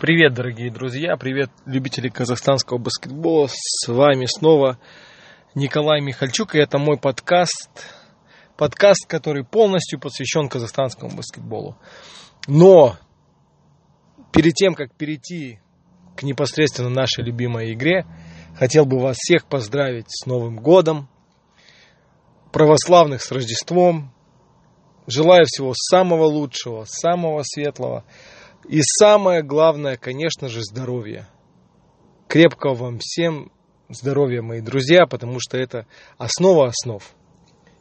Привет, дорогие друзья, привет, любители казахстанского баскетбола. С вами снова Николай Михальчук, и это мой подкаст, подкаст, который полностью посвящен казахстанскому баскетболу. Но перед тем, как перейти к непосредственно нашей любимой игре, хотел бы вас всех поздравить с Новым годом, православных с Рождеством. Желаю всего самого лучшего, самого светлого. И самое главное, конечно же, здоровье. Крепкого вам всем здоровья, мои друзья, потому что это основа основ.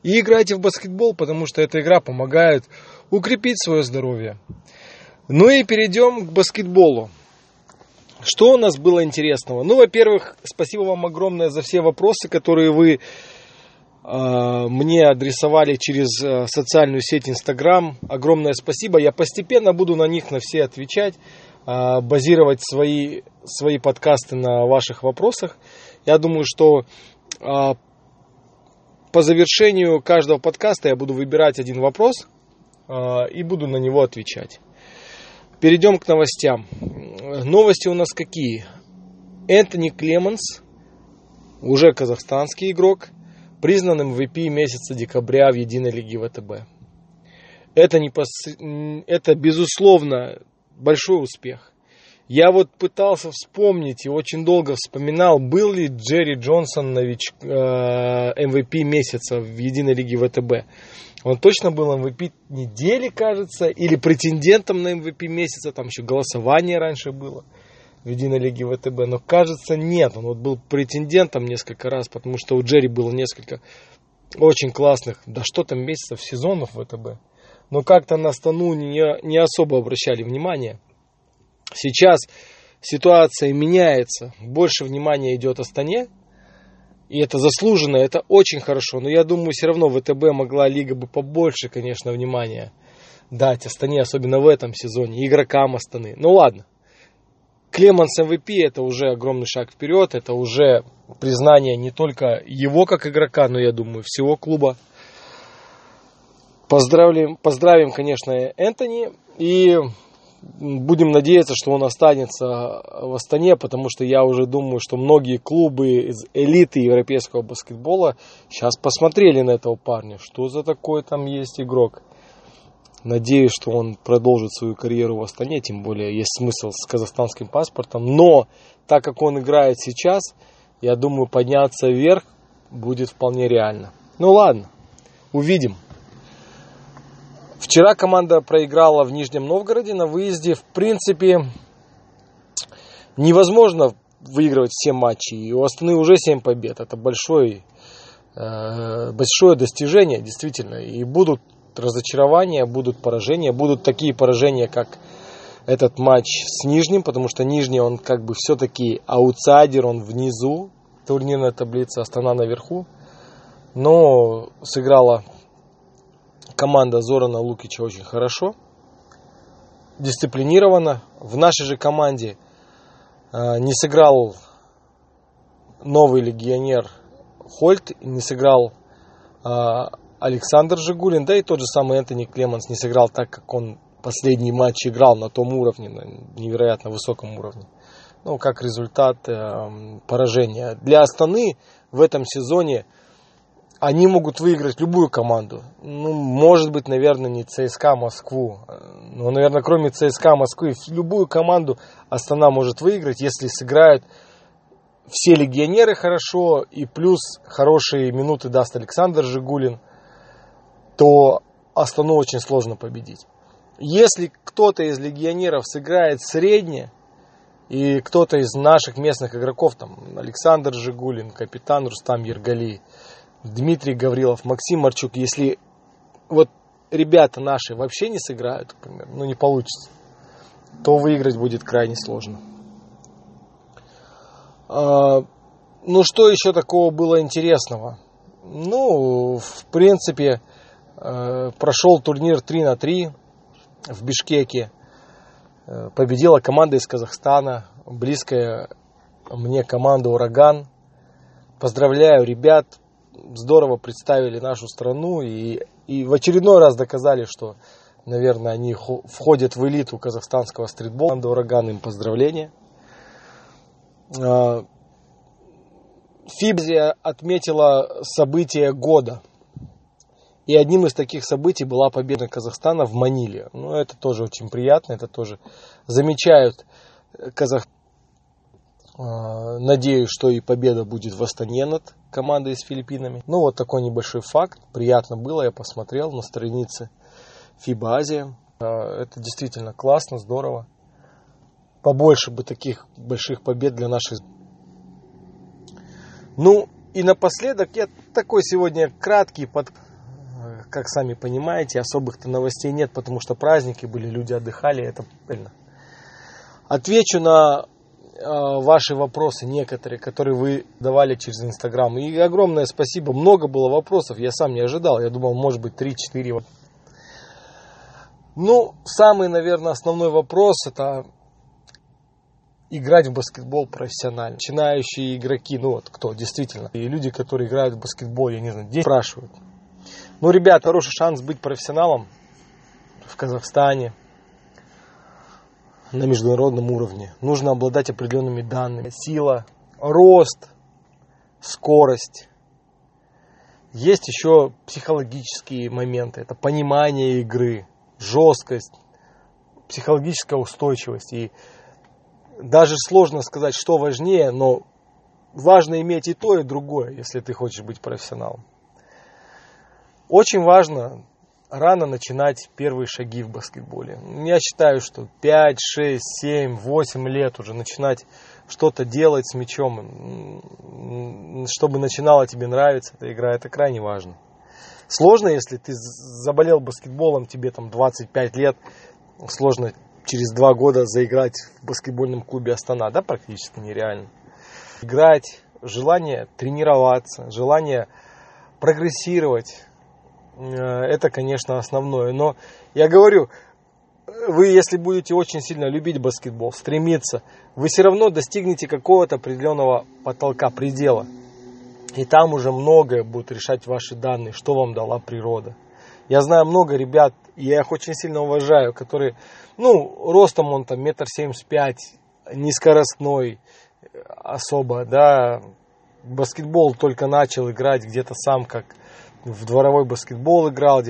И играйте в баскетбол, потому что эта игра помогает укрепить свое здоровье. Ну и перейдем к баскетболу. Что у нас было интересного? Ну, во-первых, спасибо вам огромное за все вопросы, которые вы мне адресовали через э, социальную сеть Инстаграм. Огромное спасибо. Я постепенно буду на них на все отвечать, э, базировать свои, свои подкасты на ваших вопросах. Я думаю, что по завершению каждого подкаста я буду выбирать один вопрос и буду на него отвечать. Перейдем к новостям. Новости у нас какие? Энтони Клеменс, уже казахстанский игрок – признан MVP месяца декабря в Единой Лиге ВТБ. Это, не пос... это безусловно большой успех. Я вот пытался вспомнить и очень долго вспоминал, был ли Джерри Джонсон нович... MVP месяца в Единой Лиге ВТБ. Он точно был MVP недели, кажется, или претендентом на MVP месяца, там еще голосование раньше было единой лиге ВТБ, но кажется нет. Он вот был претендентом несколько раз, потому что у Джерри было несколько очень классных, да что там месяцев, сезонов ВТБ. Но как-то на Стану не, не особо обращали внимание. Сейчас ситуация меняется, больше внимания идет Астане, и это заслуженно, это очень хорошо. Но я думаю, все равно ВТБ могла лига бы побольше, конечно, внимания дать Астане, особенно в этом сезоне, игрокам Астаны. Ну ладно, Клеманс МВП это уже огромный шаг вперед, это уже признание не только его как игрока, но я думаю всего клуба. Поздравим, поздравим, конечно, Энтони и будем надеяться, что он останется в Астане, потому что я уже думаю, что многие клубы из элиты европейского баскетбола сейчас посмотрели на этого парня, что за такой там есть игрок. Надеюсь, что он продолжит свою карьеру в Астане, тем более есть смысл с казахстанским паспортом. Но так как он играет сейчас, я думаю, подняться вверх будет вполне реально. Ну ладно, увидим. Вчера команда проиграла в Нижнем Новгороде на выезде. В принципе, невозможно выигрывать все матчи. И у Астаны уже 7 побед. Это большое, э, большое достижение, действительно. И будут разочарования, будут поражения, будут такие поражения, как этот матч с Нижним, потому что Нижний, он как бы все-таки аутсайдер, он внизу, турнирная таблица, Астана наверху. Но сыграла команда Зорана Лукича очень хорошо, дисциплинированно. В нашей же команде э, не сыграл новый легионер Хольт, не сыграл э, Александр Жигулин, да и тот же самый Энтони Клеманс не сыграл так, как он последний матч играл на том уровне, на невероятно высоком уровне. Ну, как результат э, поражения. Для Астаны в этом сезоне они могут выиграть любую команду. Ну, может быть, наверное, не ЦСКА Москву. Но, наверное, кроме ЦСКА Москвы, любую команду Астана может выиграть, если сыграют все легионеры хорошо, и плюс хорошие минуты даст Александр Жигулин то Астану очень сложно победить. Если кто-то из легионеров сыграет среднее, и кто-то из наших местных игроков, там Александр Жигулин, капитан Рустам Ергали, Дмитрий Гаврилов, Максим Марчук, если вот ребята наши вообще не сыграют, например, ну не получится, то выиграть будет крайне сложно. А, ну что еще такого было интересного? Ну, в принципе, прошел турнир 3 на 3 в Бишкеке. Э, победила команда из Казахстана, близкая мне команда «Ураган». Поздравляю ребят, здорово представили нашу страну и, и в очередной раз доказали, что Наверное, они входят в элиту казахстанского стритбола. Команда «Ураган» им поздравления. А, Фибзия отметила событие года. И одним из таких событий была победа Казахстана в Маниле. Ну, это тоже очень приятно, это тоже замечают Казах... А, надеюсь, что и победа будет в Астане над командой с Филиппинами. Ну, вот такой небольшой факт. Приятно было, я посмотрел на странице FIBA Азия. А, это действительно классно, здорово. Побольше бы таких больших побед для наших. Ну, и напоследок, я такой сегодня краткий под как сами понимаете, особых-то новостей нет, потому что праздники были, люди отдыхали, это правильно. Отвечу на э, ваши вопросы некоторые, которые вы давали через Инстаграм. И огромное спасибо. Много было вопросов, я сам не ожидал. Я думал, может быть, 3-4. Ну, самый, наверное, основной вопрос это играть в баскетбол профессионально. Начинающие игроки, ну вот кто действительно. И люди, которые играют в баскетбол, я не знаю, здесь спрашивают. Ну, ребят, хороший шанс быть профессионалом в Казахстане на международном уровне. Нужно обладать определенными данными. Сила, рост, скорость. Есть еще психологические моменты. Это понимание игры, жесткость, психологическая устойчивость. И даже сложно сказать, что важнее, но важно иметь и то, и другое, если ты хочешь быть профессионалом. Очень важно рано начинать первые шаги в баскетболе. Я считаю, что 5, 6, 7, 8 лет уже начинать что-то делать с мячом, чтобы начинала тебе нравиться эта игра, это крайне важно. Сложно, если ты заболел баскетболом, тебе там 25 лет, сложно через два года заиграть в баскетбольном клубе Астана, да, практически нереально. Играть, желание тренироваться, желание прогрессировать, это, конечно, основное. Но я говорю, вы, если будете очень сильно любить баскетбол, стремиться, вы все равно достигнете какого-то определенного потолка, предела. И там уже многое будет решать ваши данные, что вам дала природа. Я знаю много ребят, и я их очень сильно уважаю, которые, ну, ростом он там метр семьдесят пять, низкоростной особо, да, баскетбол только начал играть где-то сам как в дворовой баскетбол играл,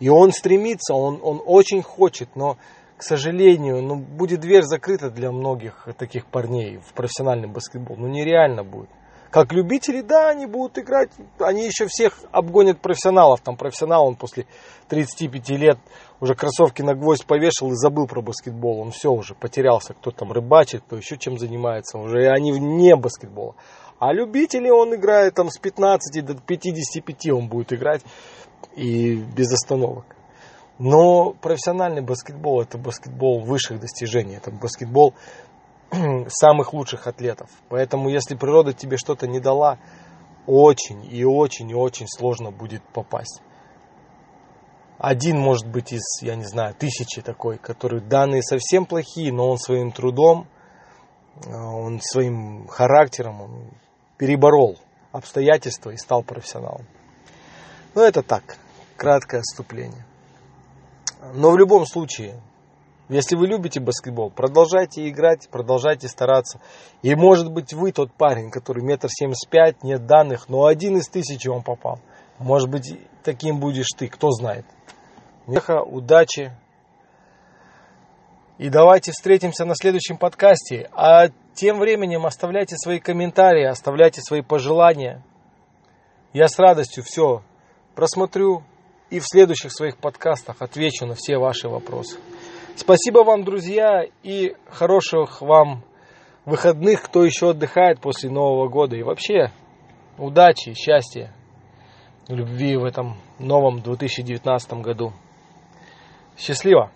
и он стремится, он, он очень хочет, но, к сожалению, ну, будет дверь закрыта для многих таких парней в профессиональный баскетбол. Ну, нереально будет. Как любители, да, они будут играть, они еще всех обгонят профессионалов. Там профессионал, он после 35 лет уже кроссовки на гвоздь повешал и забыл про баскетбол. Он все уже потерялся, кто там рыбачит, кто еще чем занимается. Уже они вне баскетбола. А любители он играет там с 15 до 55 он будет играть и без остановок. Но профессиональный баскетбол это баскетбол высших достижений, это баскетбол самых лучших атлетов. Поэтому если природа тебе что-то не дала, очень и очень и очень сложно будет попасть. Один может быть из, я не знаю, тысячи такой, который данные совсем плохие, но он своим трудом, э, он своим характером, он переборол обстоятельства и стал профессионалом. Но это так, краткое отступление. Но в любом случае, если вы любите баскетбол, продолжайте играть, продолжайте стараться. И может быть вы тот парень, который метр семьдесят пять, нет данных, но один из тысячи он попал. Может быть таким будешь ты, кто знает. Меха, удачи. И давайте встретимся на следующем подкасте. А тем временем оставляйте свои комментарии, оставляйте свои пожелания. Я с радостью все просмотрю и в следующих своих подкастах отвечу на все ваши вопросы. Спасибо вам, друзья, и хороших вам выходных, кто еще отдыхает после Нового года. И вообще, удачи, счастья, любви в этом новом 2019 году. Счастливо!